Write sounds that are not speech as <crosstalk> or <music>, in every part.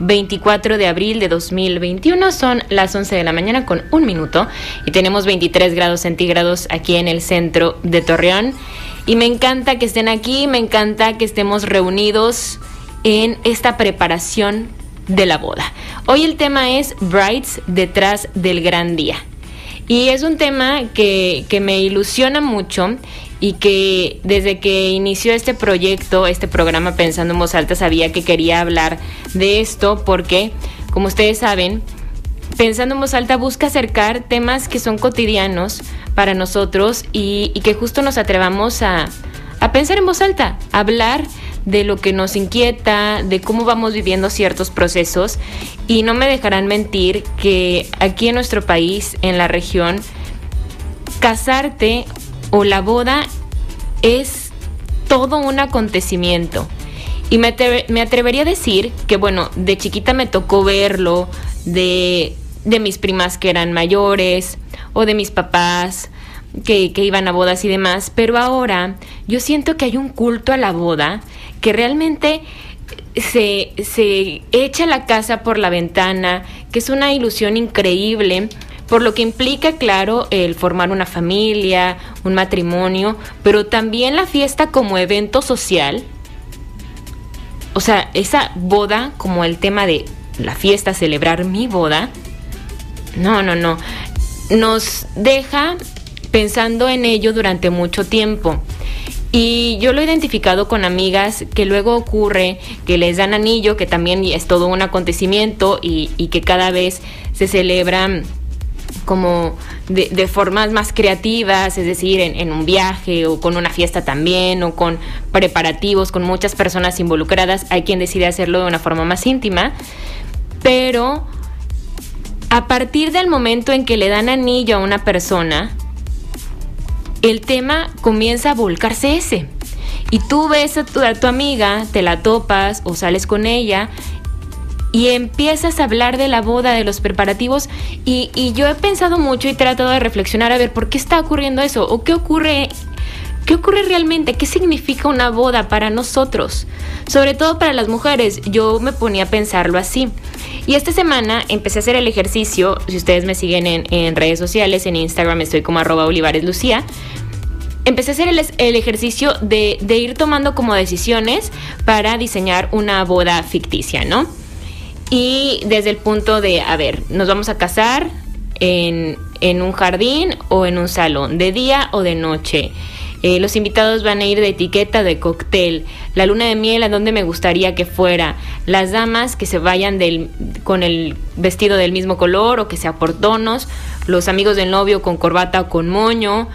24 de abril de 2021, son las 11 de la mañana con un minuto y tenemos 23 grados centígrados aquí en el centro de Torreón y me encanta que estén aquí, me encanta que estemos reunidos en esta preparación de la boda. Hoy el tema es Brides detrás del gran día. Y es un tema que, que me ilusiona mucho y que desde que inició este proyecto, este programa Pensando en Voz Alta, sabía que quería hablar de esto porque, como ustedes saben, Pensando en Voz Alta busca acercar temas que son cotidianos para nosotros y, que justo nos atrevamos a, a pensar en voz alta, a hablar de lo que nos inquieta, de cómo vamos viviendo ciertos procesos. Y no me dejarán mentir que aquí en nuestro país, en la región, casarte o la boda es todo un acontecimiento. Y me, atrevería a decir que, bueno, de chiquita me tocó verlo, de, de mis primas que eran mayores, o de mis papás que, que, iban a bodas y demás, pero ahora yo siento que hay un culto a la boda que realmente se, se echa la casa por la ventana, que es una ilusión increíble por lo que implica, claro, el formar una familia, un matrimonio, pero también la fiesta como evento social. O sea, esa boda como el tema de la fiesta, celebrar mi boda. No, no, no. Nos deja pensando en ello durante mucho tiempo. Y yo lo he identificado con amigas que luego ocurre que les dan anillo, que también es todo un acontecimiento y, y que cada vez se celebran como de, formas más creativas, es decir, en, un viaje o con una fiesta también, o con preparativos, con muchas personas involucradas. Hay quien decide hacerlo de una forma más íntima, pero a partir del momento en que le dan anillo a una persona, el tema comienza a volcarse ese. Y tú ves a tu, amiga, te la topas o sales con ella y empiezas a hablar de la boda, de los preparativos, y, yo he pensado mucho y tratado de reflexionar a ver por qué está ocurriendo eso, o qué ocurre, qué ocurre realmente, qué significa una boda para nosotros, sobre todo para las mujeres. Yo me ponía a pensarlo así. Y esta semana empecé a hacer el ejercicio, si ustedes me siguen en, redes sociales, en Instagram estoy como arroba Olivares Lucía, empecé a hacer el, el ejercicio de, de, ir tomando como decisiones para diseñar una boda ficticia, ¿no? Y desde el punto de, a ver, nos vamos a casar en, un jardín o en un salón, de día o de noche. Eh, los invitados van a ir de etiqueta de cóctel, la luna de miel a donde me gustaría que fuera, las damas que se vayan del, con el vestido del mismo color o que sea por tonos, los amigos del novio con corbata o con moño,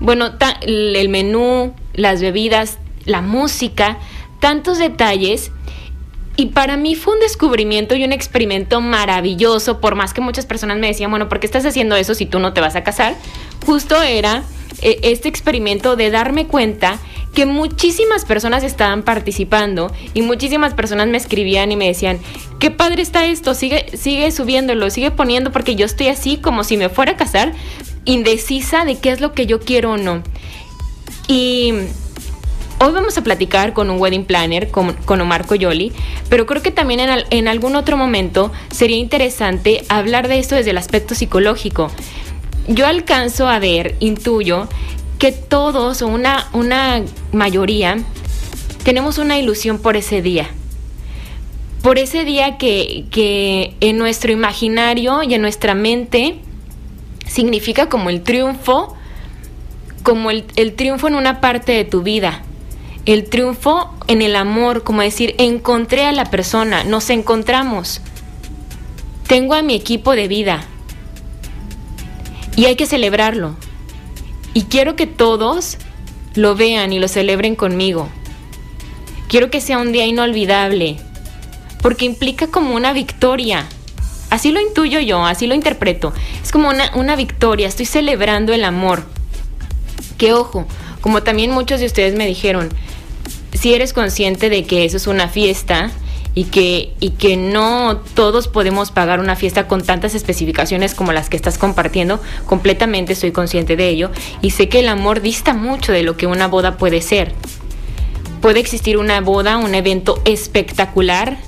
bueno, el menú, las bebidas, la música, tantos detalles y para mí fue un descubrimiento y un experimento maravilloso, por más que muchas personas me decían, bueno, ¿por qué estás haciendo eso si tú no te vas a casar? Justo era eh, este experimento de darme cuenta que muchísimas personas estaban participando y muchísimas personas me escribían y me decían, qué padre está esto, sigue, sigue subiéndolo, sigue poniendo porque yo estoy así como si me fuera a casar, indecisa de qué es lo que yo quiero o no. Y Hoy vamos a platicar con un wedding planner, con, Omar Coyoli, pero creo que también en, algún otro momento sería interesante hablar de esto desde el aspecto psicológico. Yo alcanzo a ver, intuyo, que todos o una, una mayoría tenemos una ilusión por ese día. Por ese día que, que en nuestro imaginario y en nuestra mente significa como el triunfo, como el triunfo en una parte de tu vida el triunfo en el amor, como decir, encontré a la persona, nos encontramos. Tengo a mi equipo de vida. Y hay que celebrarlo. Y quiero que todos lo vean y lo celebren conmigo. Quiero que sea un día inolvidable, porque implica como una victoria. Así lo intuyo yo, así lo interpreto. Es como una, una victoria, estoy celebrando el amor. Que ojo, como también muchos de ustedes me dijeron, si eres consciente de que eso es una fiesta y que, y que no todos podemos pagar una fiesta con tantas especificaciones como las que estás compartiendo, completamente estoy consciente de ello y sé que el amor dista mucho de lo que una boda puede ser. Puede existir una boda, un evento espectacular,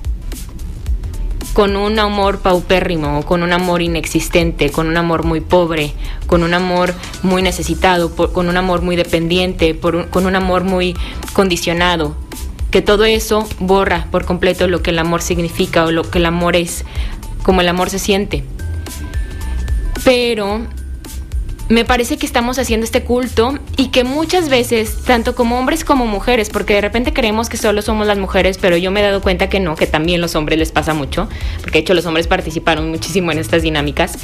con un amor paupérrimo, con un amor inexistente, con un amor muy pobre, con un amor muy necesitado, con un amor muy dependiente, con un amor muy condicionado. Que todo eso borra por completo lo que el amor significa o lo que el amor es, como el amor se siente. Pero me parece que estamos haciendo este culto y que muchas veces, tanto como hombres como mujeres, porque de repente creemos que solo somos las mujeres, pero yo me he dado cuenta que no, que también los hombres les pasa mucho, porque de hecho los hombres participaron muchísimo en estas dinámicas,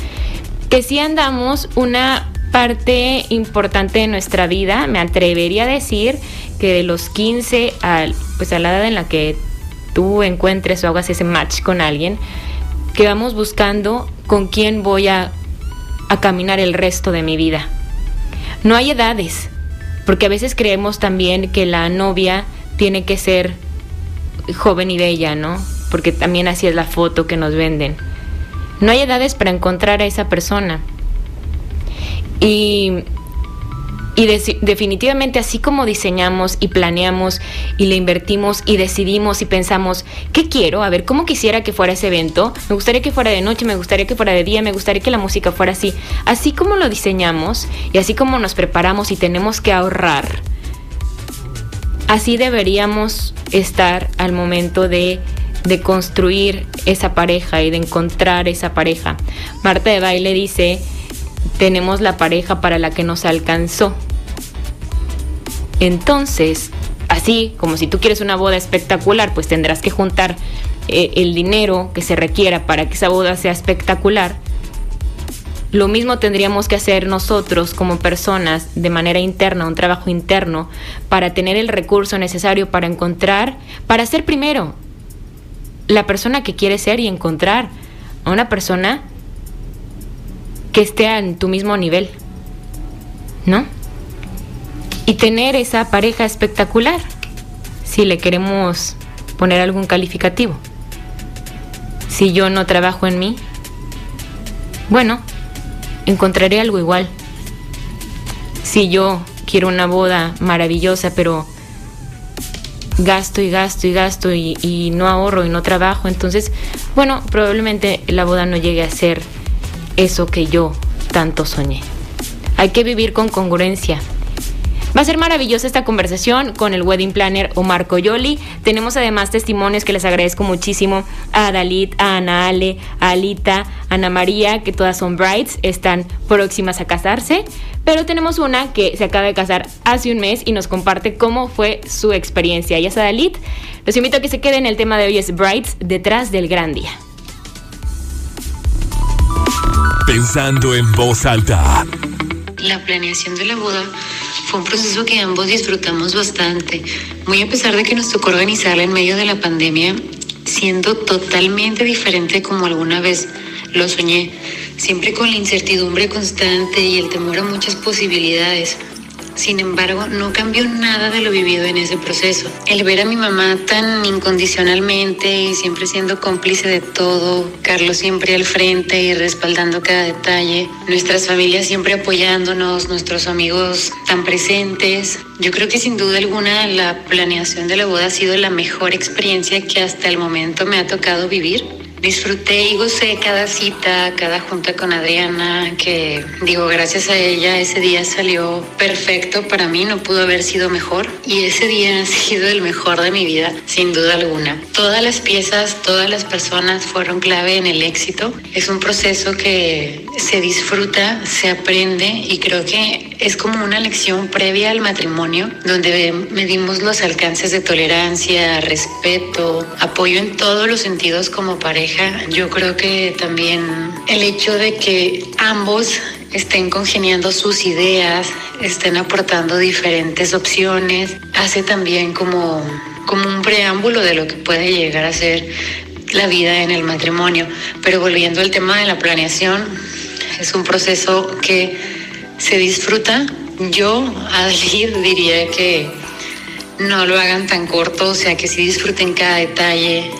que si andamos una parte importante de nuestra vida, me atrevería a decir que de los 15 al, pues a la edad en la que tú encuentres o hagas ese match con alguien, que vamos buscando con quién voy a a caminar el resto de mi vida. No hay edades, porque a veces creemos también que la novia tiene que ser joven y bella, ¿no? Porque también así es la foto que nos venden. No hay edades para encontrar a esa persona. Y y definitivamente así como diseñamos y planeamos y le invertimos y decidimos y pensamos, ¿qué quiero? A ver, ¿cómo quisiera que fuera ese evento? Me gustaría que fuera de noche, me gustaría que fuera de día, me gustaría que la música fuera así. Así como lo diseñamos y así como nos preparamos y tenemos que ahorrar, así deberíamos estar al momento de de construir esa pareja y de encontrar esa pareja. Marta de Baile dice, tenemos la pareja para la que nos alcanzó. Entonces, así como si tú quieres una boda espectacular, pues tendrás que juntar eh, el dinero que se requiera para que esa boda sea espectacular. Lo mismo tendríamos que hacer nosotros como personas de manera interna, un trabajo interno, para tener el recurso necesario para encontrar, para ser primero la persona que quieres ser y encontrar a una persona que esté en tu mismo nivel. ¿No? Y tener esa pareja espectacular, si le queremos poner algún calificativo. Si yo no trabajo en mí, bueno, encontraré algo igual. Si yo quiero una boda maravillosa, pero gasto y gasto y gasto y, no ahorro y no trabajo, entonces, bueno, probablemente la boda no llegue a ser eso que yo tanto soñé. Hay que vivir con congruencia. Va a ser maravillosa esta conversación con el wedding planner Omar Coyoli. Tenemos además testimonios que les agradezco muchísimo a Dalit, a Ana Ale, a Alita, a Ana María, que todas son brides, están próximas a casarse. Pero tenemos una que se acaba de casar hace un mes y nos comparte cómo fue su experiencia. Y es Dalit. Los invito a que se queden. El tema de hoy es Brides detrás del gran día. Pensando en voz alta. La planeación de la boda fue un proceso que ambos disfrutamos bastante, muy a pesar de que nos tocó organizarla en medio de la pandemia, siendo totalmente diferente como alguna vez lo soñé, siempre con la incertidumbre constante y el temor a muchas posibilidades. Sin embargo, no cambió nada de lo vivido en ese proceso. El ver a mi mamá tan incondicionalmente y siempre siendo cómplice de todo, Carlos siempre al frente y respaldando cada detalle, nuestras familias siempre apoyándonos, nuestros amigos tan presentes. Yo creo que sin duda alguna la planeación de la boda ha sido la mejor experiencia que hasta el momento me ha tocado vivir. Disfruté y gocé cada cita, cada junta con Adriana, que digo, gracias a ella ese día salió perfecto para mí, no pudo haber sido mejor. Y ese día <laughs> ha sido el mejor de mi vida, sin duda alguna. Todas las piezas, todas las personas fueron clave en el éxito. Es un proceso que se disfruta, se aprende y creo que es como una lección previa al matrimonio, donde medimos los alcances de tolerancia, respeto, apoyo en todos los sentidos como pareja yo creo que también el hecho de que ambos estén congeniando sus ideas, estén aportando diferentes opciones, hace también como, como un preámbulo de lo que puede llegar a ser la vida en el matrimonio. Pero volviendo al tema de la planeación, es un proceso que se disfruta. Yo, Adalid, <laughs> diría que no lo hagan tan corto, o sea, que sí disfruten cada detalle,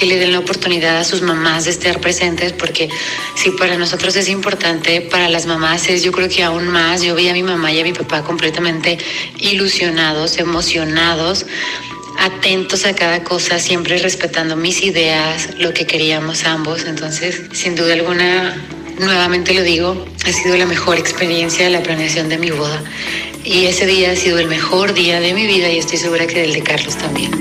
que le den la oportunidad a sus mamás de estar presentes, porque si para nosotros es importante, para las mamás es yo creo que aún más. Yo vi a mi mamá y a mi papá completamente ilusionados, emocionados, atentos a cada cosa, siempre respetando mis ideas, lo que queríamos ambos. Entonces, sin duda alguna, nuevamente lo digo, ha sido la mejor experiencia de la planeación de mi boda. Y ese día ha sido el mejor día de mi vida y estoy segura que del de Carlos también.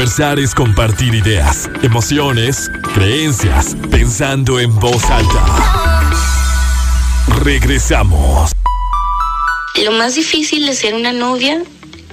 Conversar es compartir ideas, emociones, creencias, pensando en voz alta. Regresamos. Lo más difícil de ser una novia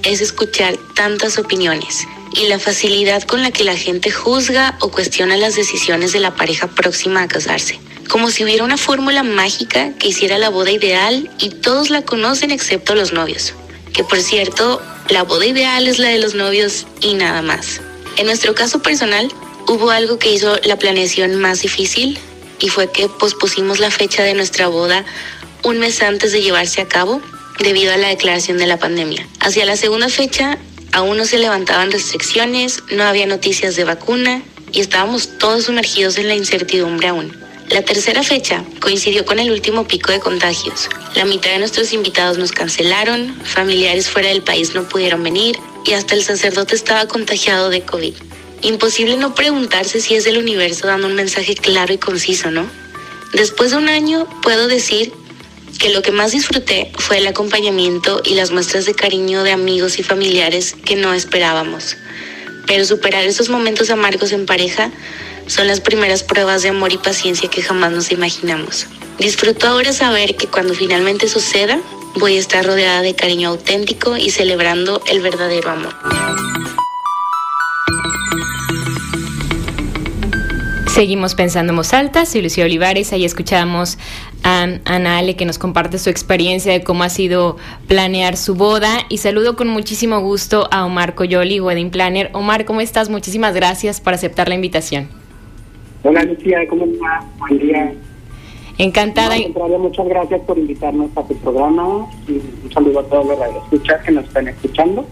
es escuchar tantas opiniones y la facilidad con la que la gente juzga o cuestiona las decisiones de la pareja próxima a casarse. Como si hubiera una fórmula mágica que hiciera la boda ideal y todos la conocen excepto los novios. Que por cierto, la boda ideal es la de los novios y nada más. En nuestro caso personal, hubo algo que hizo la planeación más difícil y fue que pospusimos la fecha de nuestra boda un mes antes de llevarse a cabo debido a la declaración de la pandemia. Hacia la segunda fecha aún no se levantaban restricciones, no había noticias de vacuna y estábamos todos sumergidos en la incertidumbre aún. La tercera fecha coincidió con el último pico de contagios. La mitad de nuestros invitados nos cancelaron, familiares fuera del país no pudieron venir y hasta el sacerdote estaba contagiado de COVID. Imposible no preguntarse si es el universo dando un mensaje claro y conciso, ¿no? Después de un año puedo decir que lo que más disfruté fue el acompañamiento y las muestras de cariño de amigos y familiares que no esperábamos. Pero superar esos momentos amargos en pareja son las primeras pruebas de amor y paciencia que jamás nos imaginamos. Disfruto ahora saber que cuando finalmente suceda, voy a estar rodeada de cariño auténtico y celebrando el verdadero amor. Seguimos pensando en voz soy Lucía Olivares, ahí escuchamos a Ana Ale que nos comparte su experiencia de cómo ha sido planear su boda y saludo con muchísimo gusto a Omar Coyoli, Wedding Planner. Omar, ¿cómo estás? Muchísimas gracias por aceptar la invitación. Hola Lucía, ¿cómo estás? Buen día. Encantada. muchas gracias por invitarnos a tu programa y un saludo a todos los radioescuchas que nos están escuchando.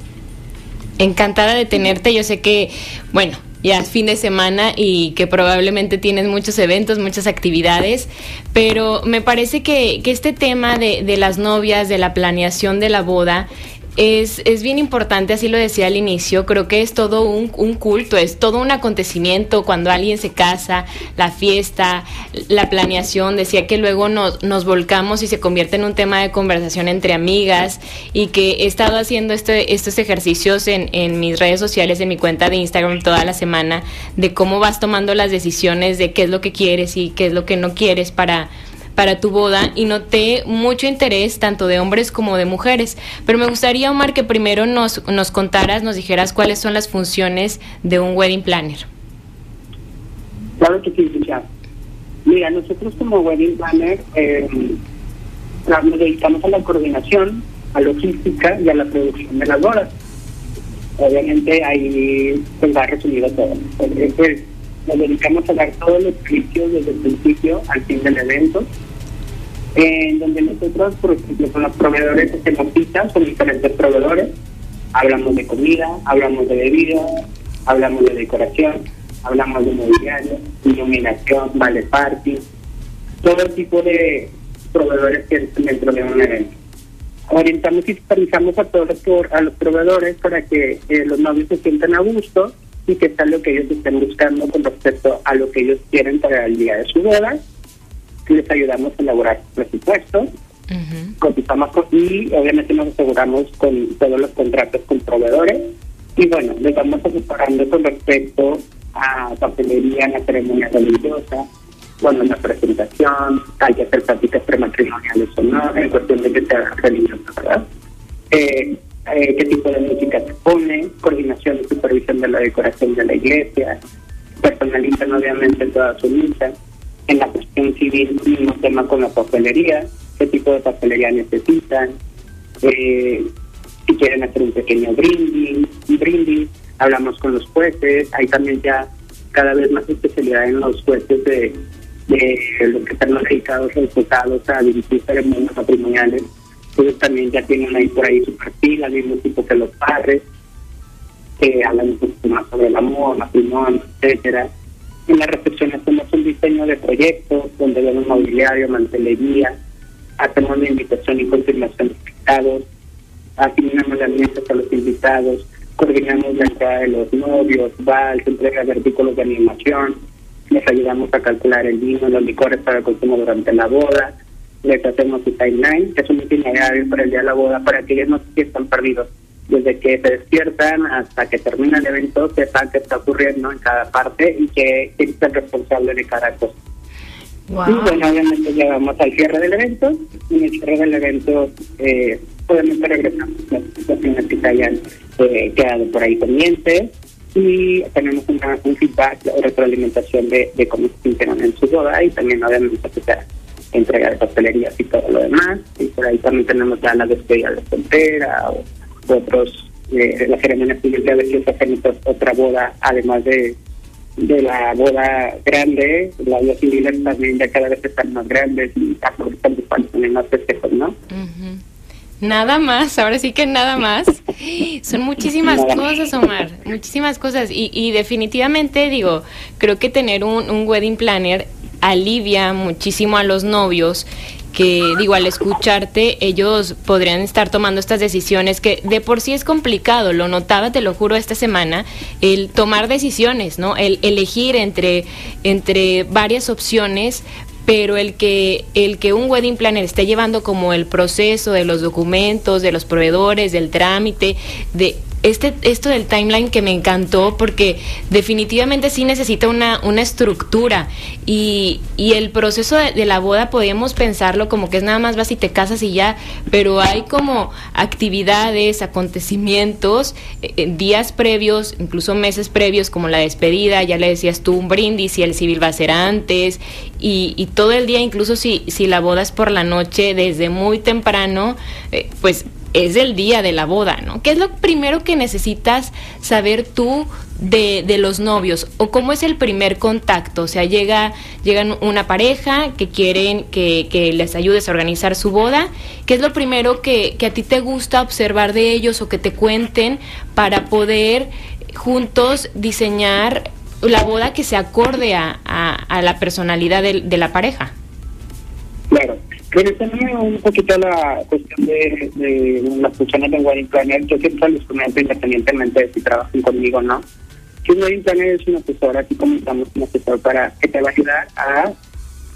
Encantada de tenerte. Yo sé que, bueno, ya es fin de semana y que probablemente tienes muchos eventos, muchas actividades, pero me parece que, que este tema de, de las novias, de la planeación de la boda, es, es, bien importante, así lo decía al inicio, creo que es todo un, culto, es todo un acontecimiento cuando alguien se casa, la fiesta, la planeación, decía que luego nos, nos volcamos y se convierte en un tema de conversación entre amigas y que he estado haciendo este, estos ejercicios en, en mis redes sociales, en mi cuenta de Instagram toda la semana, de cómo vas tomando las decisiones de qué es lo que quieres y qué es lo que no quieres para para tu boda y noté mucho interés tanto de hombres como de mujeres. Pero me gustaría, Omar, que primero nos, nos contaras, nos dijeras cuáles son las funciones de un wedding planner. Claro que sí, ya. Mira, nosotros como wedding planner eh, nos dedicamos a la coordinación, a logística y a la producción de las bodas. Obviamente ahí pues, va resumido todo. Pues, nos dedicamos a dar todos los servicios desde el principio al fin del evento en donde nosotros, por ejemplo, con los proveedores hacemos citas con diferentes proveedores, hablamos de comida, hablamos de bebida, hablamos de decoración, hablamos de mobiliario, iluminación, vale party, todo tipo de proveedores que dentro de un evento. Orientamos y supervisamos a todos los, a los proveedores para que eh, los novios se sientan a gusto y que sea lo que ellos estén buscando con respecto a lo que ellos quieren para el día de su boda. Les ayudamos a elaborar presupuestos, cotizamos y obviamente nos aseguramos con todos los contratos con proveedores. Y bueno, les vamos asesorando con respecto a papelería la ceremonia religiosa, bueno, en la presentación, hay que hacer prácticas prematrimoniales o no, en cuestión de que sea religiosa, ¿verdad? Eh, eh, qué tipo de música se pone, coordinación y supervisión de la decoración de la iglesia, personalizan obviamente toda su misa en la cuestión civil, mismo tema con la papelería, qué tipo de papelería necesitan, eh, si quieren hacer un pequeño brindis, brindis hablamos con los jueces, hay también ya cada vez más especialidad en los jueces de, de los que están dedicados enfocados a dirigir ceremonias matrimoniales. Ellos también ya tienen ahí por ahí su perfil, al mismo tipo que los padres, que hablan un poco más sobre el amor, matrimonio, etcétera. En la recepción hacemos un diseño de proyectos donde vemos mobiliario, mantelería, hacemos la invitación y confirmación de invitados, asignamos las mesas a los invitados, coordinamos la entrada de los novios, vals, entrega de artículos de animación, les ayudamos a calcular el vino, los licores para el consumo durante la boda, les hacemos su timeline, que es un itinerario para el día de la boda, para que ellos no se sientan perdidos. Desde que se despiertan hasta que termina el evento, sepan qué está ocurriendo en cada parte y que quién es el responsable de cada cosa. Y bueno, obviamente llegamos al cierre del evento. En el cierre del evento, eh, obviamente regresamos las situaciones que se hayan eh, quedado por ahí pendientes y tenemos una, un feedback o retroalimentación de, de cómo se sintieron en su boda y también obviamente se entrega de papelerías y todo lo demás. Y por ahí también tenemos ya la despedida de soltera o, otros, eh, la ceremonia civil de veces hacen otra boda, además de de la boda grande, la boda civil también ya cada vez están más grandes y aprovechan también más festejos, ¿no? Nada más, ahora sí que nada más. Son muchísimas cosas, Omar, muchísimas cosas. Y, y definitivamente digo, creo que tener un, un wedding planner alivia muchísimo a los novios que digo, al escucharte, ellos podrían estar tomando estas decisiones que de por sí es complicado, lo notaba, te lo juro, esta semana, el tomar decisiones, ¿no? El elegir entre, entre varias opciones pero el que el que un wedding planner esté llevando como el proceso de los documentos, de los proveedores, del trámite, de este, esto del timeline que me encantó porque definitivamente sí necesita una, una estructura y, y el proceso de, la boda podemos pensarlo como que es nada más vas y te casas y ya, pero hay como actividades, acontecimientos, eh, días previos, incluso meses previos como la despedida, ya le decías tú un brindis y el civil va a ser antes y, y todo el día, incluso si, si la boda es por la noche, desde muy temprano, eh, pues es el día de la boda, ¿no? ¿Qué es lo primero que necesitas saber tú de, de, los novios? ¿O cómo es el primer contacto? O sea, llega, llegan una pareja que quieren que, que les ayudes a organizar su boda. ¿Qué es lo primero que, que a ti te gusta observar de ellos o que te cuenten para poder juntos diseñar la boda que se acorde a, a, la personalidad de, de la pareja? Claro. Regresando un poquito la cuestión de, de las funciones del Wedding Planner, yo siempre les comento independientemente de si trabajan conmigo o no, que Wedding Planner es un asesor, así como estamos un asesor para que te va a ayudar a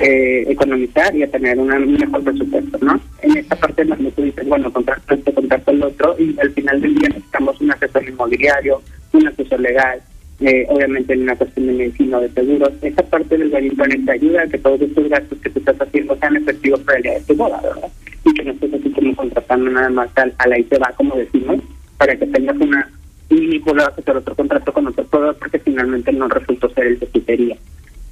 eh, economizar y a tener una, un mejor presupuesto, ¿no? En esta parte más tú dices, bueno, contrato este, contrato el otro, y al final del día necesitamos un asesor inmobiliario, un asesor legal, eh, obviamente en una cuestión de medicina o de seguros. Esa parte del Planner te ayuda a que todos estos gastos que tú estás haciendo sean efectivos para el día de tu boda, ¿verdad? Y que no estés así como contratando nada más al, a la y se va, como decimos, para que tengas una y vuelvas a hacer otro contrato con otro proveedor porque finalmente no resultó ser el de tu quería.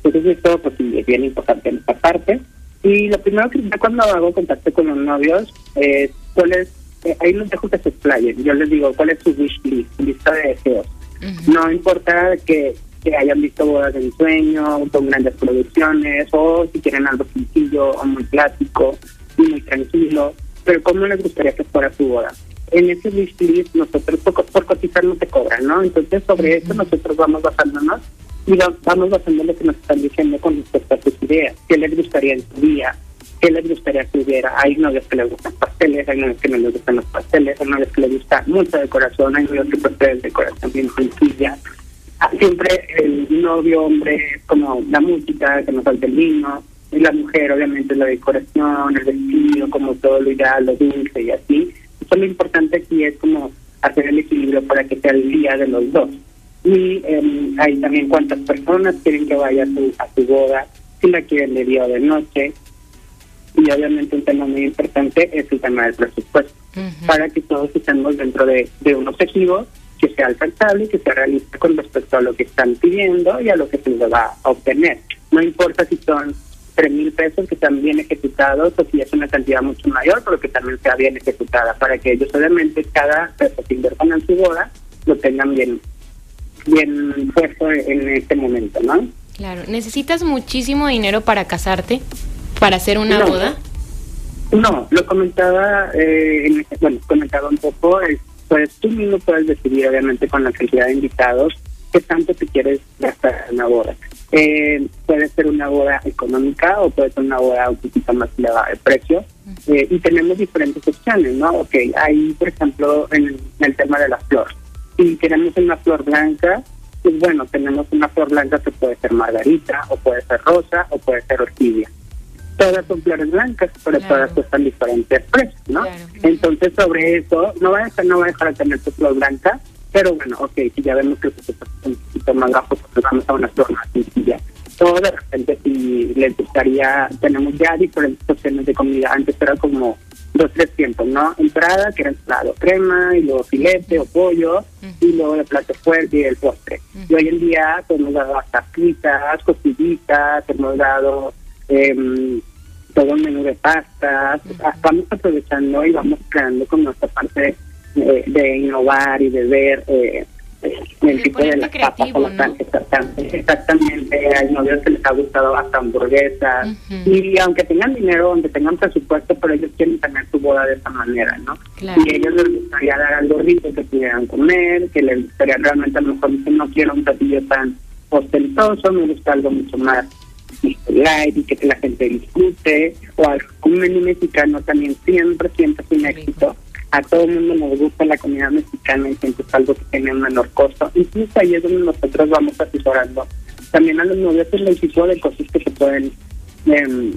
Entonces esto pues sí, es bien importante en esta parte. Y lo primero que cuando hago contacto con los novios es cuál es, eh, ahí los dejo que se explayen. Yo les digo cuál es su wish list, lista de deseos no importa que, hayan visto bodas de sueño con grandes producciones o si quieren algo sencillo o muy clásico y muy tranquilo, pero ¿cómo les gustaría que fuera su boda? En ese list nosotros por, por cotizar no te cobran, ¿no? Entonces sobre eso nosotros vamos basándonos y vamos basando lo que nos están diciendo con respecto a sus ideas, qué les gustaría en su día, qué les gustaría que hubiera. Hay novios que les gustan pasteles, hay novios que no les gustan los pasteles, hay novios que les gusta mucha decoración, hay novios que prefieren decoración bien sencilla. Ah, siempre el novio hombre como la música, que nos falta el vino, y la mujer obviamente la decoración, el vestido, como todo lo ideal, lo dulce y así. Eso lo importante aquí es como hacer el equilibrio para que sea el día de los dos. Y eh, hay también cuántas personas quieren que vaya a su, a su boda, si la quieren de día o de noche, y obviamente un tema muy importante es el tema del presupuesto, para que todos estemos dentro de, un objetivo que sea alcanzable y que sea realista con respecto a lo que están pidiendo y a lo que se les va a obtener. No importa si son tres mil pesos que están bien ejecutados o si es una cantidad mucho mayor, pero que también sea bien ejecutada, para que ellos obviamente cada peso que inviertan en su boda lo tengan bien bien puesto en este momento, ¿no? Claro. ¿Necesitas muchísimo dinero para casarte? ¿Para hacer una boda? No, lo comentaba, eh, bueno, comentaba un poco, pues tú mismo puedes decidir, obviamente, con la cantidad de invitados, qué tanto te quieres gastar en una boda. Eh, puede ser una boda económica o puede ser una boda un poquito más elevada de precio. Eh, y tenemos diferentes opciones, ¿no? Ok, hay, por ejemplo, en, el tema de la flor. Si queremos una flor blanca, pues bueno, tenemos una flor blanca que puede ser margarita, o puede ser rosa, o puede ser orquídea. Todas son flores blancas, pero todas cuestan diferentes precios, ¿no? Entonces, sobre eso, no va a dejar, no va a dejar de tener tu flor blanca, pero bueno, ok, si ya vemos que se está un poquito más bajo, pues vamos a una flor más sencilla. Todo de repente, si les gustaría, tenemos ya diferentes opciones de comida. Antes era como dos, tres tiempos, ¿no? Entrada, que era ensalado crema, y luego filete o pollo, y luego el plato fuerte y el postre. Y hoy en día pues, hemos dado hasta pizzas, costillitas, hemos dado eh, todo un menú de pastas. Estamos aprovechando y vamos creando con nuestra parte de, innovar y de ver eh, el tipo de las papas exactamente, hay novios que les ha gustado hasta hamburguesas y aunque tengan dinero, aunque tengan presupuesto, pero ellos quieren tener su boda de esa manera, ¿no? Y ellos les gustaría dar algo rico que pudieran comer, que les gustaría realmente a lo mejor no quiero un platillo tan ostentoso, me gusta algo mucho más light y que la gente disfrute, o un menú mexicano también siempre, siempre es un éxito a todo el mundo nos gusta la comida mexicana y siempre es algo que tiene un menor costo. Incluso ahí es donde nosotros vamos asesorando también a los novios el tipo de cosas que se pueden, eh,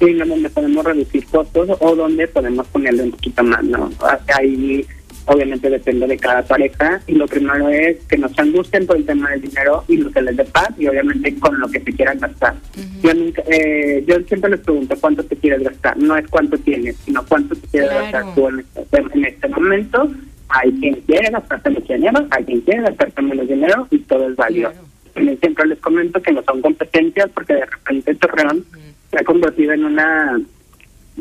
donde podemos reducir costos o donde podemos ponerle un poquito más, ¿no? Ahí obviamente depende de cada pareja y lo primero es que no se angustien por el tema del dinero y lo que les dé paz y obviamente con lo que se quieran gastar. yo, eh, yo siempre les pregunto cuánto te quieres gastar, no es cuánto tienes, sino cuánto te quieres gastar tú en este, en este momento. Hay quien quiere gastarse mucho dinero, hay quien quiere gastarse menos dinero y todo es válido. Siempre les comento que no son competencias porque de repente Torreón se ha convertido en una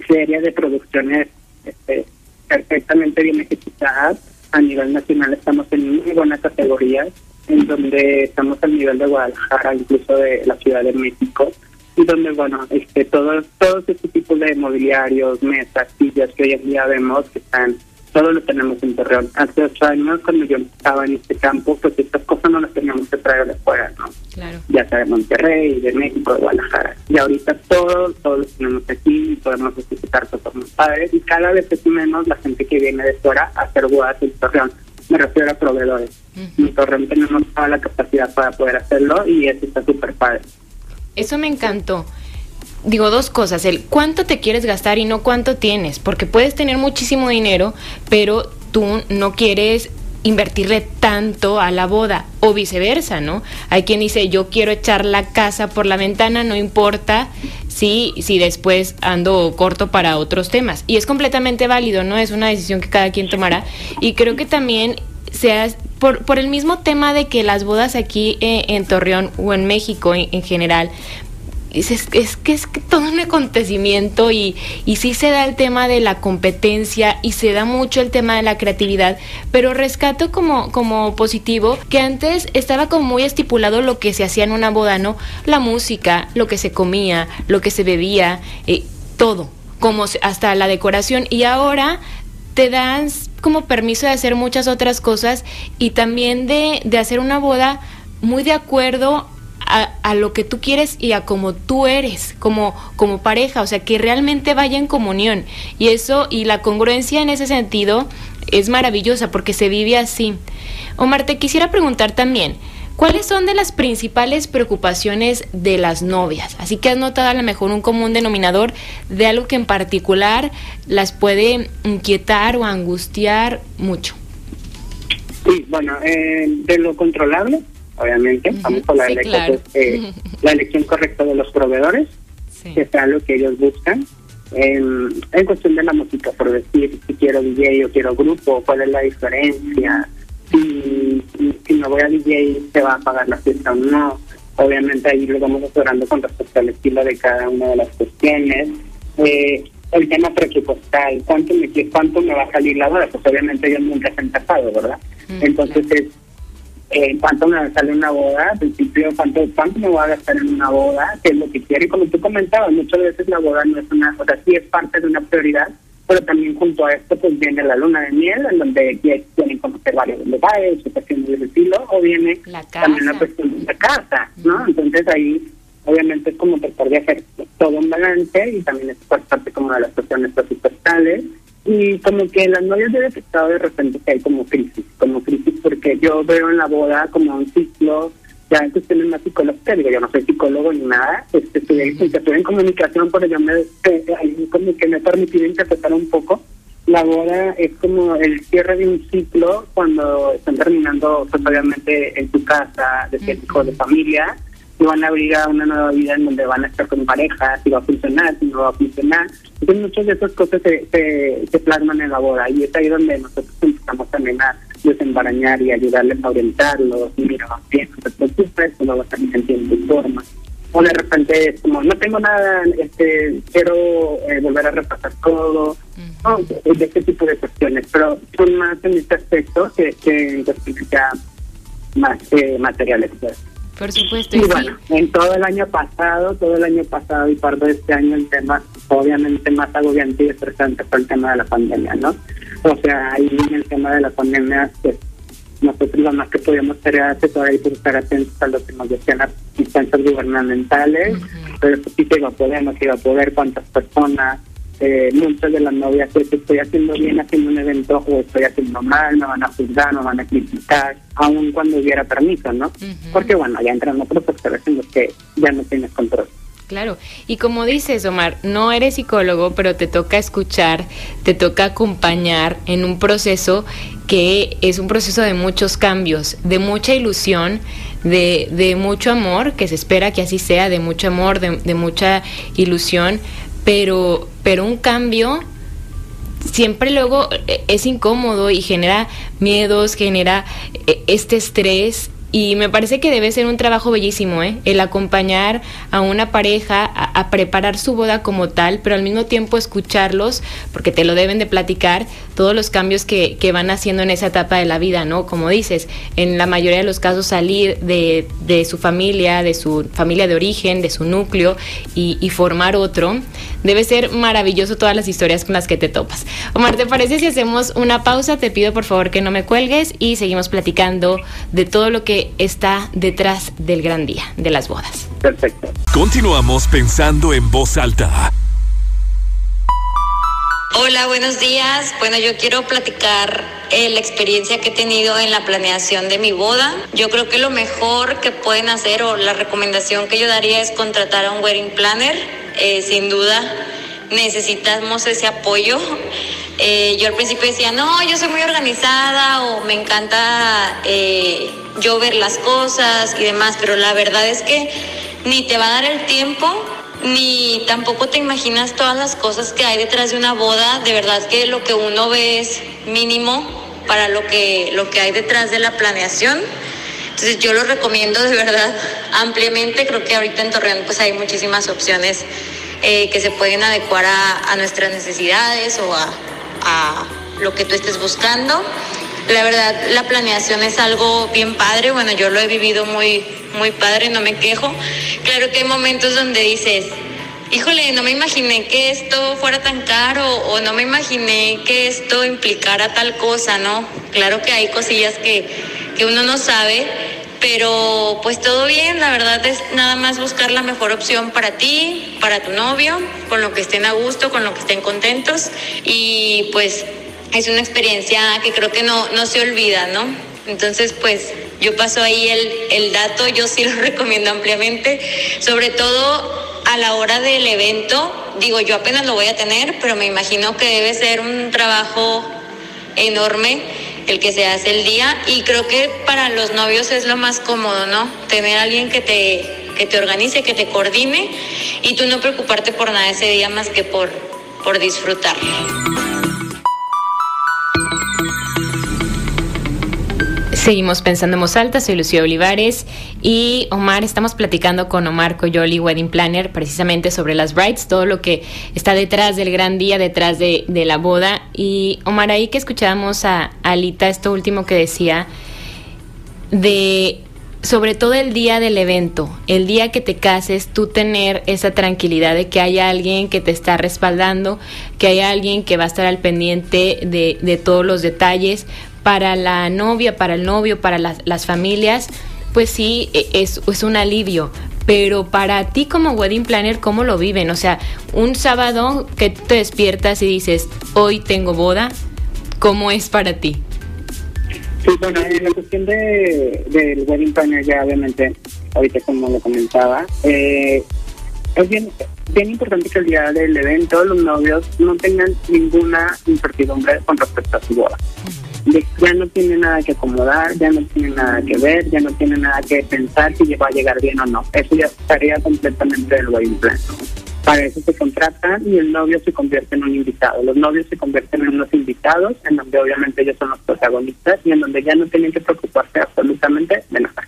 serie de producciones este, perfectamente bien ejecutadas. A nivel nacional estamos en muy buenas categorías, en donde estamos al nivel de Guadalajara, incluso de la Ciudad de México, y donde, bueno, este, todos, todos este tipo de mobiliarios, mesas, sillas que hoy en día vemos que están todo lo tenemos en Torreón. Hace ocho años, cuando yo estaba en este campo, pues estas cosas no las teníamos que traer de fuera, ¿no? Claro. Ya sea de Monterrey, de México, de Guadalajara. Y ahorita todo, todo lo tenemos aquí y podemos necesitar cosas más padres. Y cada vez es menos la gente que viene de fuera a hacer bodas en Torreón. Me refiero a proveedores. En Torreón tenemos toda la capacidad para poder hacerlo y eso está súper padre. Eso me encantó digo dos cosas, el cuánto te quieres gastar y no cuánto tienes, porque puedes tener muchísimo dinero, pero tú no quieres invertirle tanto a la boda o viceversa, ¿no? Hay quien dice, yo quiero echar la casa por la ventana, no importa si, si después ando corto para otros temas. Y es completamente válido, ¿no? Es una decisión que cada quien tomará. Y creo que también sea por, por el mismo tema de que las bodas aquí eh, en Torreón o en México en general es, es, que es todo un acontecimiento y, y sí se da el tema de la competencia y se da mucho el tema de la creatividad, pero rescato como, como positivo que antes estaba como muy estipulado lo que se hacía en una boda, ¿no? La música, lo que se comía, lo que se bebía, eh, todo, como hasta la decoración y ahora te dan como permiso de hacer muchas otras cosas y también de, de hacer una boda muy de acuerdo a, lo que tú quieres y a como tú eres como, como pareja, o sea, que realmente vaya en comunión. Y eso, y la congruencia en ese sentido es maravillosa porque se vive así. Omar, te quisiera preguntar también, ¿cuáles son de las principales preocupaciones de las novias? Así que has notado a lo mejor un común denominador de algo que en particular las puede inquietar o angustiar mucho. Sí, bueno, eh, de lo controlable, obviamente. Vamos a hablar de eh, <laughs> la elección correcta de los proveedores, que sea lo que ellos buscan. En, cuestión de la música, por decir, si quiero DJ o quiero grupo, cuál es la diferencia, si, si, me voy a DJ, se va a pagar la fiesta o no. Obviamente ahí lo vamos asesorando con respecto al estilo de cada una de las cuestiones. Eh, el tema presupuestal, ¿cuánto me, cuánto me va a salir la boda? Pues obviamente ellos nunca se han casado, ¿verdad? Entonces es eh, cuánto me sale una boda, al principio cuánto, cuánto me voy a gastar en una boda, qué es lo que quiero. Y como tú comentabas, muchas veces la boda no es una, o sea, sí es parte de una prioridad, pero también junto a esto pues viene la luna de miel, en donde que conocer varios lugares, cuestiones de estilo, o viene también la cuestión de la casa, ¿no? Entonces ahí obviamente es como tratar de hacer todo un balance y también es parte como de las cuestiones presupuestales y como que las novias de detectado de repente que hay como crisis, como crisis porque yo veo en la boda como un ciclo, ya en cuestiones más psicológicas, digo, yo no soy psicólogo ni nada, este, estudié, estudié en comunicación, pero yo me, eh, como que me he permitido interpretar un poco. La boda es como el cierre de un ciclo cuando están terminando, pues obviamente en tu casa, de tipo de familia, y van a abrir a una nueva vida en donde van a estar con pareja, si va a funcionar, si no va a funcionar. Entonces muchas de esas cosas se, se, plasman en la boda y es ahí donde nosotros empezamos también a desembarañar y ayudarles a orientarlos. Mira, bien, no te preocupes, no vas a salir en tu forma. O de repente es como, no tengo nada, este quiero eh, volver a repasar todo. de este tipo de cuestiones, pero son más en este aspecto que, que en cuestiones ya más eh, materiales. Pues. Por supuesto. Y, bueno, en todo el año pasado, todo el año pasado y parte de este año el tema obviamente más agobiante y estresante fue el tema de la pandemia, ¿no? O sea, ahí en el tema de la pandemia, pues nosotros lo más que podíamos hacer era asesorar y estar atentos a lo que nos decían las instancias gubernamentales, pero pues sí que iba a poder, no se iba a poder, cuántas personas, eh, muchas de las novias, pues estoy haciendo bien haciendo un evento o estoy haciendo mal, me van a juzgar, me van a criticar, aun cuando hubiera permiso, ¿no? Porque bueno, ya entran otros factores en los que ya no tienes control. Claro, y como dices, Omar, no eres psicólogo, pero te toca escuchar, te toca acompañar en un proceso que es un proceso de muchos cambios, de mucha ilusión, de, de mucho amor, que se espera que así sea, de mucho amor, de, de mucha ilusión, pero, pero un cambio siempre luego eh, es incómodo y genera miedos, genera eh, este estrés y me parece que debe ser un trabajo bellísimo, ¿eh? el acompañar a una pareja a, preparar su boda como tal, pero al mismo tiempo escucharlos, porque te lo deben de platicar, todos los cambios que, que van haciendo en esa etapa de la vida, ¿no? Como dices, en la mayoría de los casos salir de, de su familia, de su familia de origen, de su núcleo y, y, formar otro, debe ser maravilloso todas las historias con las que te topas. Omar, ¿te parece si hacemos una pausa? Te pido por favor que no me cuelgues y seguimos platicando de todo lo que está detrás del gran día de las bodas. Perfecto. Continuamos pensando en voz alta. Hola, buenos días. Bueno, yo quiero platicar eh, la experiencia que he tenido en la planeación de mi boda. Yo creo que lo mejor que pueden hacer o la recomendación que yo daría es contratar a un wedding planner. Eh, sin duda necesitamos ese apoyo. Eh, yo al principio decía, no, yo soy muy organizada o me encanta eh, yo ver las cosas y demás, pero la verdad es que ni te va a dar el tiempo, ni tampoco te imaginas todas las cosas que hay detrás de una boda. De verdad que lo que uno ve es mínimo para lo que, lo que hay detrás de la planeación. Entonces yo lo recomiendo de verdad ampliamente. Creo que ahorita en Torreón pues hay muchísimas opciones eh, que se pueden adecuar a, a nuestras necesidades o a, a lo que tú estés buscando. La verdad, la planeación es algo bien padre. Bueno, yo lo he vivido muy, muy padre, no me quejo. Claro que hay momentos donde dices, híjole, no me imaginé que esto fuera tan caro o no me imaginé que esto implicara tal cosa, ¿no? Claro que hay cosillas que, que uno no sabe, pero pues todo bien, la verdad es nada más buscar la mejor opción para ti, para tu novio, con lo que estén a gusto, con lo que estén contentos. Y pues es una experiencia que creo que no, no se olvida, ¿no? Entonces pues yo paso ahí el, el dato, yo sí lo <laughs> recomiendo ampliamente, sobre todo a la hora del evento, digo yo apenas lo voy a tener, pero me imagino que debe ser un trabajo enorme el que se hace el día y creo que para los novios es lo más cómodo, ¿no? Tener a alguien que te, que te organice, que te coordine y tú no preocuparte por nada ese día más que por, por disfrutarlo. Seguimos pensando en voz alta, soy Lucía Olivares y Omar, estamos platicando con Omar Coyoli, Wedding Planner, precisamente sobre las brides, todo lo que está detrás del gran día, detrás de, de la boda. Y Omar, ahí que escuchábamos a Alita, esto último que decía, de sobre todo el día del evento, el día que te cases, tú tener esa tranquilidad de que hay alguien que te está respaldando, que hay alguien que va a estar al pendiente de, de todos los detalles para la novia, para el novio, para las, las familias, pues sí, e, es, es un alivio. Pero para ti como wedding planner, ¿cómo lo viven? O sea, un sábado que te despiertas y dices, hoy tengo boda, ¿cómo es para ti? Sí, bueno, en la cuestión de, del wedding planner ya obviamente, ahorita como lo comentaba, eh, es bien, bien importante que el día del evento los novios no tengan ninguna incertidumbre con respecto a su boda. Ya no tiene nada que acomodar, ya no tiene nada que ver, ya no tiene nada que pensar si va a llegar bien o no. Eso ya estaría completamente del wedding planner. Para eso se contratan y el novio se convierte en un invitado. Los novios se convierten en unos invitados, en donde obviamente ellos son los protagonistas y en donde ya no tienen que preocuparse absolutamente de nada.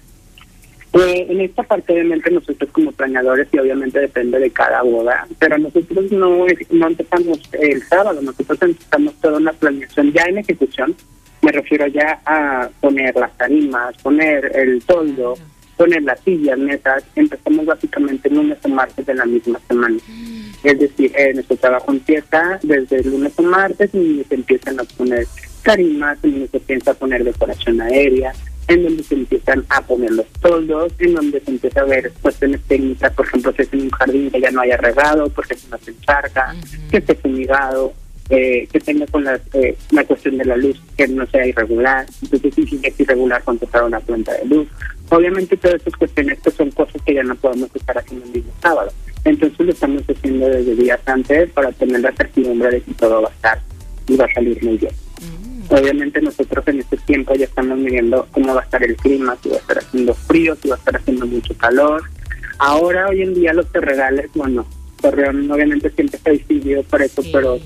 Eh, en esta parte obviamente nosotros como planeadores y obviamente depende de cada boda, pero nosotros no, no empezamos el sábado, nosotros empezamos toda una planeación ya en ejecución, me refiero ya a poner las tarimas, poner el toldo, poner las sillas, mesas, empezamos básicamente lunes o martes de la misma semana. Es decir, eh, nuestro trabajo empieza desde el lunes o martes y se empiezan a poner tarimas, en donde se empieza a poner decoración aérea, en donde se empiezan a poner los toldos, en donde se empieza a ver cuestiones técnicas, por ejemplo, si es en un jardín que ya no haya regado, porque se nos encharca, que esté fumigado, eh, que tenga con la, eh, la cuestión de la luz que no sea irregular, entonces si es irregular contratar una planta de luz. Obviamente todas estas cuestiones pues, son cosas que ya no podemos estar haciendo el mismo sábado. Entonces lo estamos haciendo desde días antes para tener la certidumbre de que todo va a estar y va a salir muy bien. Mm. Obviamente nosotros en este tiempo ya estamos midiendo cómo va a estar el clima, si va a estar haciendo frío, si va a estar haciendo mucho calor. Ahora, hoy en día, los terregales, bueno, Torreón obviamente siempre está decidido por eso, pero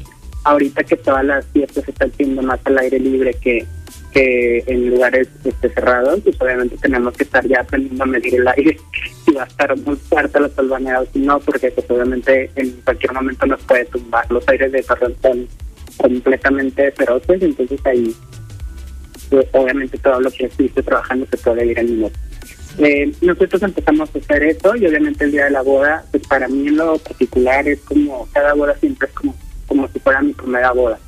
ahorita que todas las fiestas se están haciendo más al aire libre que, que en lugares este, cerrados, pues obviamente tenemos que estar ya aprendiendo a medir el aire <laughs> si va a estar muy fuerte los albaneados y no, porque pues obviamente en cualquier momento nos puede tumbar. Los aires de Torreón son completamente feroces, entonces ahí pues, obviamente todo lo que estuviste trabajando se puede ir en minutos. Eh, nosotros empezamos a hacer eso y obviamente el día de la boda, pues para mí en lo particular es como, cada boda siempre es como como si fuera mi primera boda.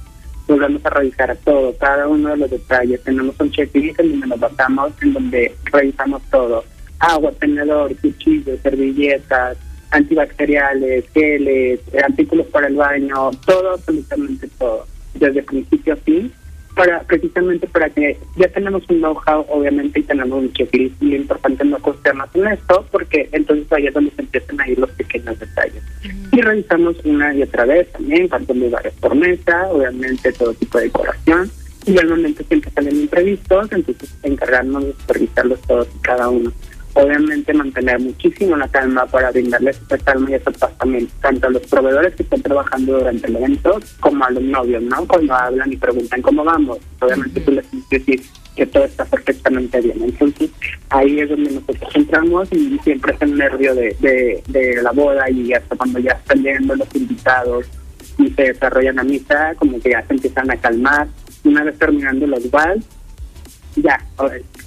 Volvemos a revisar todo, cada uno de los detalles. Tenemos un checklist en donde nos basamos, en donde revisamos todo. Agua, tenedor, cuchillos, servilletas, antibacteriales, geles, artículos para el baño, todo, absolutamente todo. Desde principio a fin para precisamente para que ya tenemos un know-how, obviamente, y tenemos un checklist. Y lo importante no más en esto, porque entonces ahí es donde se empiezan a ir los pequeños detalles. Y revisamos una y otra vez también, cuántos lugares por mesa, obviamente todo tipo de decoración. Y al momento siempre salen imprevistos, entonces encargarnos de supervisarlos todos y cada uno obviamente mantener muchísimo la calma para brindarles esa calma y esa paz también, tanto a los proveedores que están trabajando durante el evento como a los novios, ¿no? Cuando hablan y preguntan cómo vamos, obviamente tú les tienes que todo está perfectamente bien. Entonces, ahí es donde nosotros entramos y siempre es el nervio de, de, de la boda y hasta cuando ya están llegando los invitados y se desarrollan la misa, como que ya se empiezan a calmar. Una vez terminando los vals, ya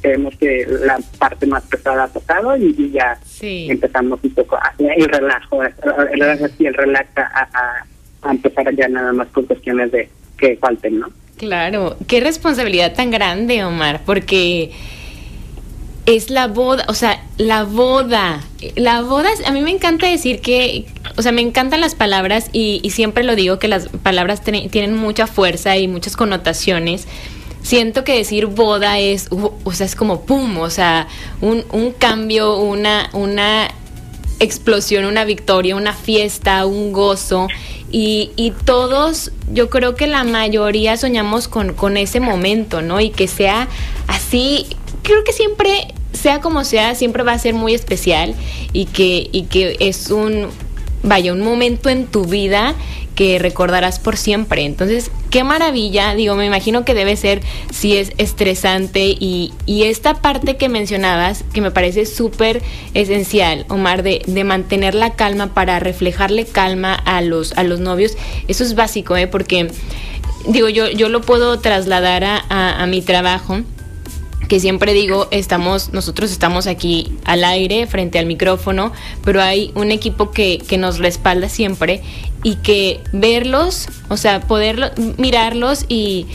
creemos que la parte más pesada ha pasado y, ya empezamos un poco a, el relajo, el, el relax a, a, empezar ya nada más con cuestiones de que falten, ¿no? Claro, qué responsabilidad tan grande, Omar, porque es la boda, o sea, la boda, la boda, a mí me encanta decir que, o sea, me encantan las palabras y, y siempre lo digo que las palabras tienen mucha fuerza y muchas connotaciones siento que decir boda es, o sea, es como pum, o sea, un, un cambio, una, una explosión, una victoria, una fiesta, un gozo. Y, y, todos, yo creo que la mayoría soñamos con, con ese momento, ¿no? Y que sea así, creo que siempre, sea como sea, siempre va a ser muy especial y que, y que es un, vaya, un momento en tu vida que recordarás por siempre. Entonces, qué maravilla, digo, me imagino que debe ser si es estresante y, y esta parte que mencionabas, que me parece súper esencial, Omar, de, de, mantener la calma para reflejarle calma a los, a los novios, eso es básico, ¿eh? porque digo, yo, yo lo puedo trasladar a, a mi trabajo que siempre digo, estamos, nosotros estamos aquí al aire, frente al micrófono, pero hay un equipo que, que nos respalda siempre y que verlos, o sea, poder mirarlos y,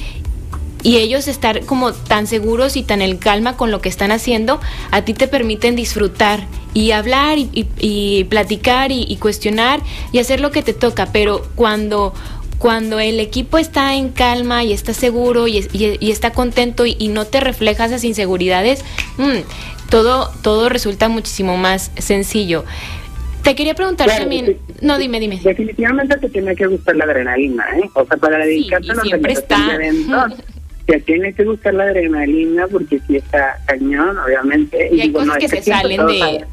y ellos estar como tan seguros y tan en calma con lo que están haciendo, a ti te permiten disfrutar y hablar y, platicar y, cuestionar y hacer lo que te toca, pero cuando cuando el equipo está en calma y está seguro y, está contento y, no te refleja esas inseguridades, mm, todo, todo resulta muchísimo más sencillo. Te quería preguntar también. No, dime, dime. Definitivamente te tiene que gustar la adrenalina, ¿eh? O sea, para dedicarte a los siempre está. <laughs> te tiene que gustar la adrenalina porque si está cañón, obviamente. Y, hay cosas que, se salen de,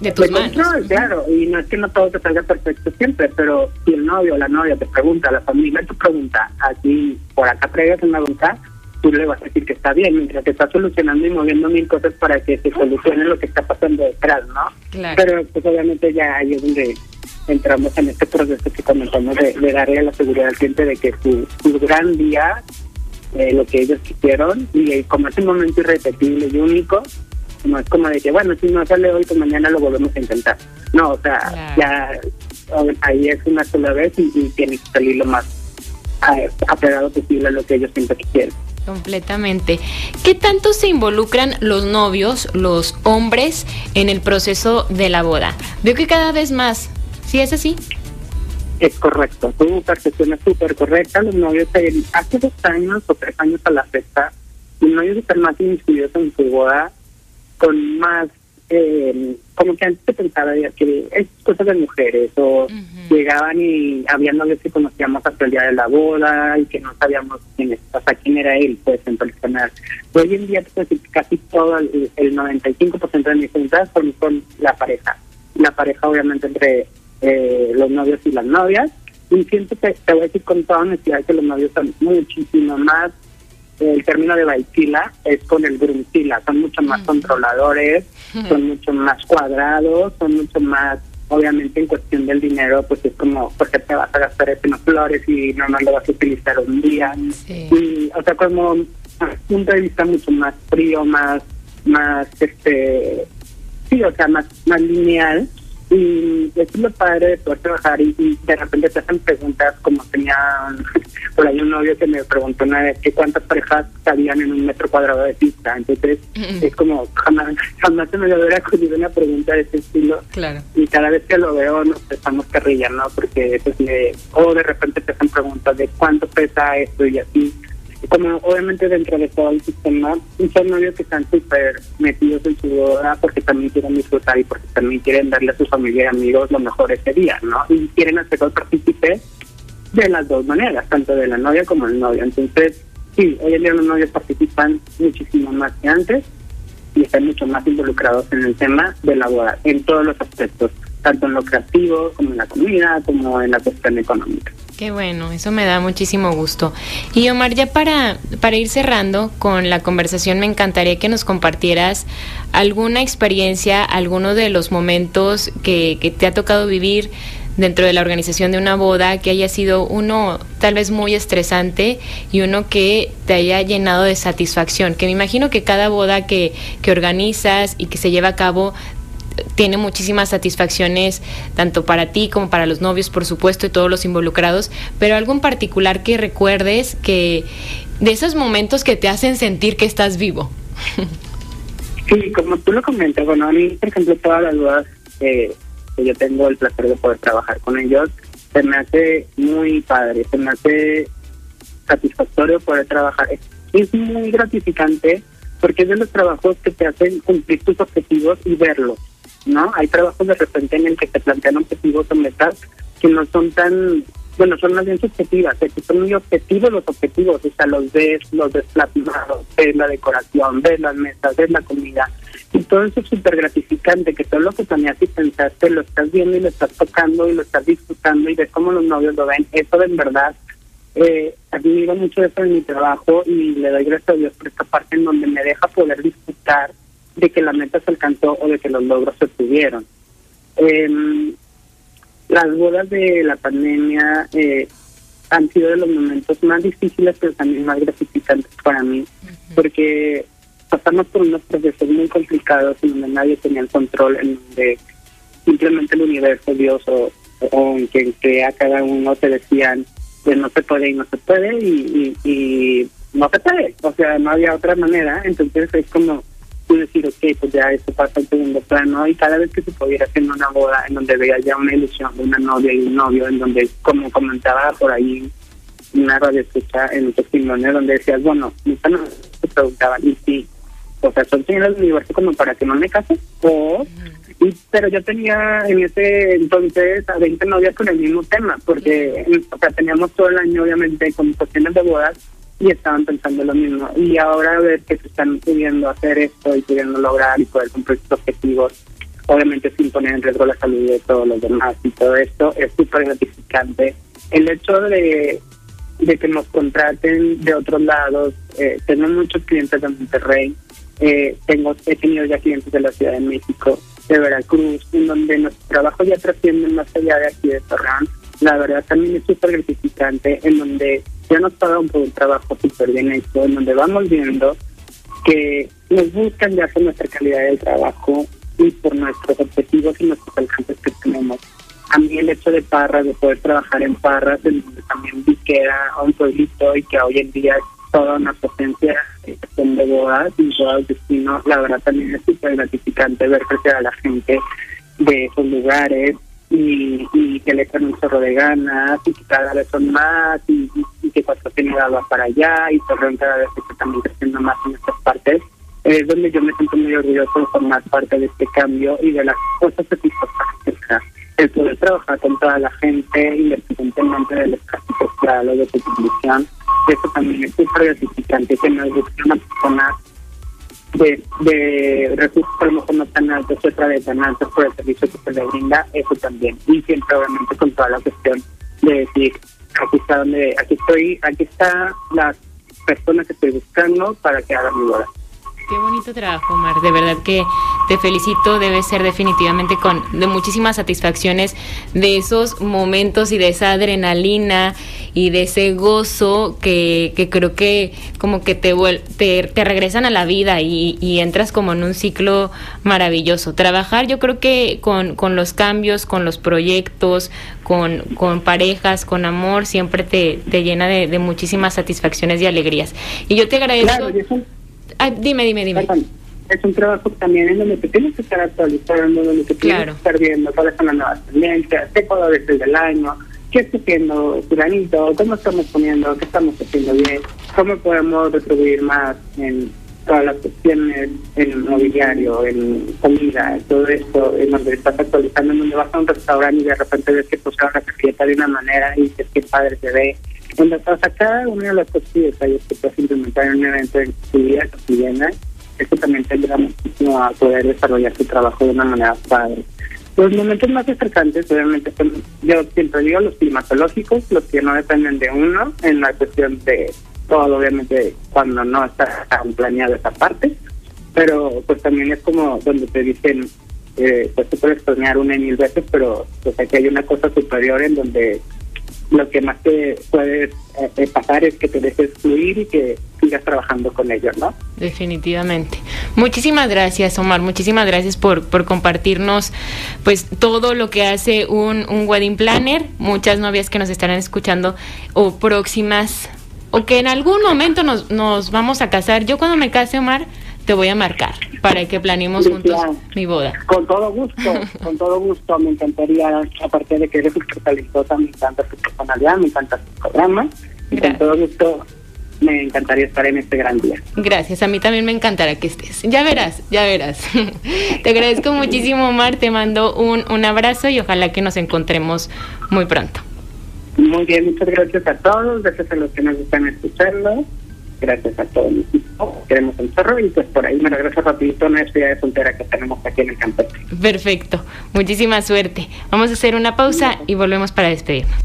de tus manos. claro, y no es que no todo te salga perfecto siempre, pero si el novio o la novia te pregunta, la familia te pregunta, aquí por acá traigas una voluntad, tú le vas a decir que está bien, mientras que estás solucionando y moviendo mil cosas para que se solucione lo que está pasando detrás, ¿no? Claro. Pero pues obviamente ya ahí es donde entramos en este proceso que comenzamos de, darle la seguridad al cliente de que su, su gran día, eh, lo que ellos quisieron, y como es un momento irrepetible y único, no es como de que, bueno, si no sale hoy, pues mañana lo volvemos a intentar. No, o sea, ya ahí es una sola vez y, tiene que salir lo más apegado posible a lo que ellos siempre quieren. Completamente. ¿Qué tanto se involucran los novios, los hombres, en el proceso de la boda? Veo que cada vez más. ¿Sí es así? Es correcto. Tu percepción es súper correcta. Los novios, hace dos años o tres años a la fecha, los novios están más inscritos en su boda con más, eh, como que antes se pensaba que es cosas de mujeres, o llegaban y había novios que conocíamos hasta el día de la boda y que no sabíamos quién, es, o sea, quién era él, pues, en personal. Hoy en día, pues, casi todo, el, 95% de mis juntas son con la pareja. La pareja, obviamente, entre eh, los novios y las novias. Y siento que te voy a decir con toda honestidad que los novios son muchísimo más el término de baitila es con el gruntila, son mucho más controladores, <laughs> son mucho más cuadrados, son mucho más, obviamente en cuestión del dinero, pues es como, porque te vas a gastar en flores y no, no lo vas a utilizar un día? Y, o sea, como un punto de vista mucho más frío, más, más, este, sí, o sea, más, más lineal y es lo padre de poder trabajar y, de repente te hacen preguntas como tenía <laughs> por ahí un novio que me preguntó una vez que cuántas parejas cabían en un metro cuadrado de pista. Entonces es como jamás, jamás se me había ocurrido una pregunta de ese estilo. Claro. Y cada vez que lo veo nos estamos carrillas, ¿no? Porque pues me, o de repente te hacen preguntas de cuánto pesa esto y así como obviamente dentro de todo el sistema, son novios que están súper metidos en su boda porque también quieren disfrutar y porque también quieren darle a su familia y amigos lo mejor ese día, ¿no? Y quieren hacerlo partícipe de las dos maneras, tanto de la novia como del novio. Entonces, sí, hoy en día los novios participan muchísimo más que antes y están mucho más involucrados en el tema de la boda, en todos los aspectos, tanto en lo creativo como en la comida, como en la cuestión económica. Qué bueno, eso me da muchísimo gusto. Y Omar, ya para, para ir cerrando con la conversación, me encantaría que nos compartieras alguna experiencia, alguno de los momentos que, que te ha tocado vivir dentro de la organización de una boda que haya sido uno tal vez muy estresante y uno que te haya llenado de satisfacción, que me imagino que cada boda que, que organizas y que se lleva a cabo tiene muchísimas satisfacciones, tanto para ti como para los novios, por supuesto, y todos los involucrados, pero algo en particular que recuerdes que de esos momentos que te hacen sentir que estás vivo. <laughs> Sí, como tú lo comentas, bueno, a mí, por ejemplo, todas las dudas que yo tengo el placer de poder trabajar con ellos, se me hace muy padre, se me hace satisfactorio poder trabajar. Es muy gratificante porque es de los trabajos que te hacen cumplir tus objetivos y verlos. ¿No? Hay trabajos de repente en el que te plantean objetivos o metas que no son tan, bueno, son más bien subjetivas, que son muy objetivos los objetivos, o sea, los ves, los ves ves la decoración, ves las mesas, ves la comida, y todo eso es súper gratificante, que todo lo que planeaste y pensaste lo estás viendo y lo estás tocando y lo estás disfrutando y ves cómo los novios lo ven, eso de en verdad eh, admiro mucho eso en mi trabajo y le doy gracias a Dios por esta parte en donde me deja poder disfrutar de que la meta se alcanzó o de que los logros se tuvieron. Em, las bodas de la pandemia eh, han sido de los momentos más difíciles, pero también más gratificantes para mí, porque pasamos por unos procesos muy complicados en donde nadie tenía el control, en donde simplemente el universo, Dios o, o en quien crea cada uno te decían que no se puede y no se puede y, y, no se puede, o sea, no había otra manera, entonces es como tú decir, ok, pues ya esto pasa en segundo plano y cada vez que se pudiera hacer una boda en donde veía ya una ilusión de una novia y un novio, en donde, como comentaba por ahí una radio escucha en un testimonio donde decías, bueno, nunca nos preguntaban, y sí, o sea, son señales del universo como para que no me case, o, y, pero yo tenía en ese entonces a 20 novias con el mismo tema, porque, o sea, teníamos todo el año, obviamente, con cuestiones de bodas, y estaban pensando lo mismo. Y ahora ver que se están pudiendo hacer esto y pudiendo lograr y poder cumplir sus objetivos, obviamente sin poner en riesgo la salud de todos los demás y todo esto, es súper gratificante. El hecho de, de que nos contraten de otros lados, eh, tengo muchos clientes de Monterrey, eh, tengo, he tenido ya clientes de la Ciudad de México, de Veracruz, en donde nuestro trabajo ya trasciende más allá de aquí de Torreón. La verdad también es súper gratificante, en donde ya nos pagan por un trabajo súper bien hecho, en donde vamos viendo que nos buscan ya por nuestra calidad de trabajo y por nuestros objetivos y nuestros alcances que tenemos. A mí el hecho de Parras, de poder trabajar en Parras, en donde también vi que era un pueblito y que hoy en día es toda una potencia de bodas y bodas destino, la verdad también es súper gratificante ver crecer a la gente de esos lugares y, y que le echan un chorro de ganas y que cada vez son más y, y, que Cuatro va para allá y Torreón cada vez está también creciendo más en estas partes. Es donde yo me siento muy orgulloso de formar parte de este cambio y de las cosas satisfactorias. El poder trabajar con toda la gente, independientemente del espacio social o de tu condición, eso también es súper gratificante que nos busque una persona de, recursos a lo mejor no tan altos, otra vez tan altos por el servicio que se le brinda, eso también. Y siempre obviamente con toda la cuestión de decir, aquí está donde, aquí estoy, aquí está la persona que estoy buscando para que haga mi boda. Qué bonito trabajo, Omar. De verdad que te felicito. Debe ser definitivamente con de muchísimas satisfacciones de esos momentos y de esa adrenalina y de ese gozo que, que creo que como que te, te, te regresan a la vida y, y, entras como en un ciclo maravilloso. Trabajar yo creo que con, con los cambios, con los proyectos, con, con parejas, con amor, siempre te, te llena de, de, muchísimas satisfacciones y alegrías. Y yo te agradezco... Claro, Ah, dime, dime, dime. Es un trabajo también en donde te tienes que estar actualizando, donde te tienes que estar viendo cuáles son las nuevas tendencias, qué decir del año, qué está haciendo fulanito, cómo estamos poniendo, qué estamos haciendo bien, cómo podemos retribuir más en todas las cuestiones, en mobiliario, en comida, en todo esto, en donde estás actualizando, en donde vas a un restaurante y de repente ves que pusieron la tarjeta de una manera y dices qué padre se ve, donde pasa cada una de las detalles que puedes implementar en un evento en tu vida cotidiana, eso también te ayuda muchísimo a poder desarrollar tu trabajo de una manera padre. Los momentos más estresantes, obviamente, son, yo siempre digo, los climatológicos, los que no dependen de uno, en la cuestión de todo, obviamente, cuando no está tan planeado esa parte, pero pues también es como donde te dicen, eh, pues tú puedes planear una y mil veces, pero pues aquí hay una cosa superior en donde lo que más te puede eh, pasar es que te dejes fluir y que sigas trabajando con ellos, ¿no? Definitivamente. Muchísimas gracias, Omar. Muchísimas gracias por, por compartirnos pues todo lo que hace un, un wedding planner. Muchas novias que nos estarán escuchando o próximas o que en algún momento nos, nos vamos a casar. Yo cuando me case, Omar, te voy a marcar para que planeemos juntos mi boda. Con todo gusto, con todo gusto. Me encantaría, aparte de que eres súper talentosa, me encanta tu personalidad, me encanta tu programa. Y con todo gusto me encantaría estar en este gran día. Gracias, a mí también me encantará que estés. Ya verás, ya verás. <laughs> Te agradezco muchísimo, Omar. Te mando un, un abrazo y ojalá que nos encontremos muy pronto. Muy bien, muchas gracias a todos, gracias a los que nos están escuchando, gracias a todo el equipo, queremos un zorro y pues por ahí me regreso rapidito a una despedida de soltera que tenemos aquí en el campeche. Perfecto, muchísima suerte. Vamos a hacer una pausa y volvemos para despedirnos.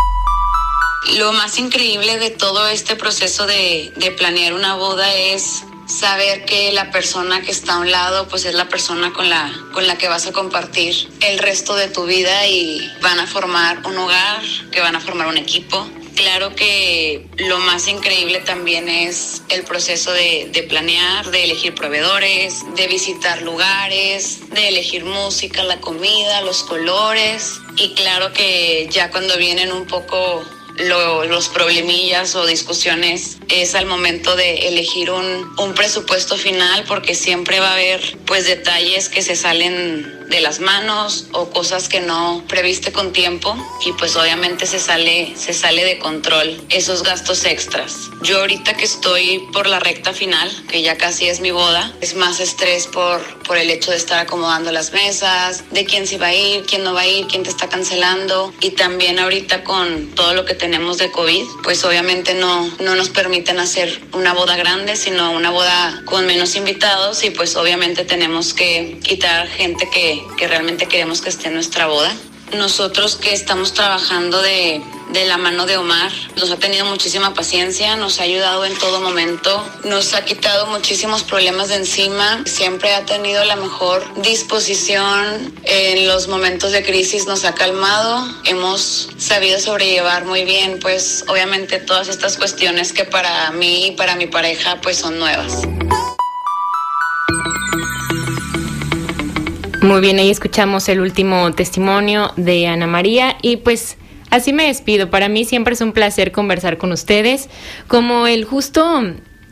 Lo más increíble de todo este proceso de, de planear una boda es saber que la persona que está a un lado pues es la persona con la, con la que vas a compartir el resto de tu vida y van a formar un hogar, que van a formar un equipo Claro que lo más increíble también es el proceso de, de, planear, de elegir proveedores, de visitar lugares, de elegir música, la comida, los colores. Y claro que ya cuando vienen un poco los problemillas o discusiones es al momento de elegir un, un presupuesto final porque siempre va a haber pues detalles que se salen de las manos o cosas que no previste con tiempo y pues obviamente se sale se sale de control esos gastos extras. Yo ahorita que estoy por la recta final, que ya casi es mi boda, es más estrés por por el hecho de estar acomodando las mesas, de quién se va a ir, quién no va a ir, quién te está cancelando y también ahorita con todo lo que tenemos de COVID, pues obviamente no no nos permiten hacer una boda grande, sino una boda con menos invitados y pues obviamente tenemos que quitar gente que que, realmente queremos que esté en nuestra boda. Nosotros que estamos trabajando de, de, la mano de Omar, nos ha tenido muchísima paciencia, nos ha ayudado en todo momento, nos ha quitado muchísimos problemas de encima, siempre ha tenido la mejor disposición en los momentos de crisis, nos ha calmado, hemos sabido sobrellevar muy bien, pues obviamente todas estas cuestiones que para mí y para mi pareja pues son nuevas. Muy bien, ahí escuchamos el último testimonio de Ana María y pues así me despido. Para mí siempre es un placer conversar con ustedes, como el justo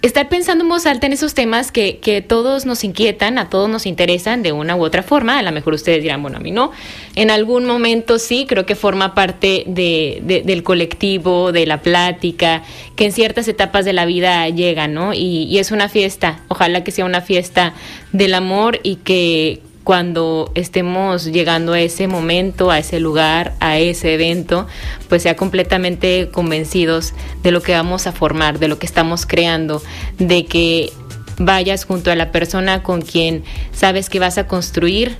estar pensando en voz en esos temas que, que, todos nos inquietan, a todos nos interesan de una u otra forma. A lo mejor ustedes dirán, bueno, a mí no. En algún momento sí, creo que forma parte de, del colectivo, de la plática, que en ciertas etapas de la vida llega, ¿no? Y, y es una fiesta. Ojalá que sea una fiesta del amor y que cuando estemos llegando a ese momento, a ese lugar, a ese evento, pues sea completamente convencidos de lo que vamos a formar, de lo que estamos creando, de que vayas junto a la persona con quien sabes que vas a construir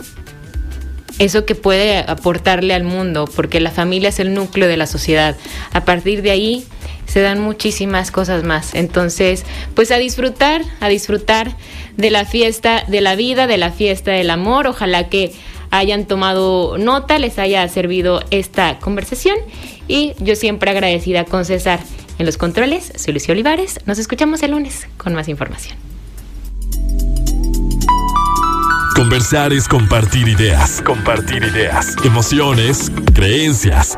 eso que puede aportarle al mundo, porque la familia es el núcleo de la sociedad. A partir de ahí se dan muchísimas cosas más. Entonces, pues a disfrutar, a disfrutar de la fiesta de la vida, de la fiesta del amor. Ojalá que hayan tomado nota, les haya servido esta conversación y yo siempre agradecida con César en los controles. Soy Lucio Olivares. Nos escuchamos el lunes con más información. Conversar es compartir ideas, compartir ideas, emociones, creencias.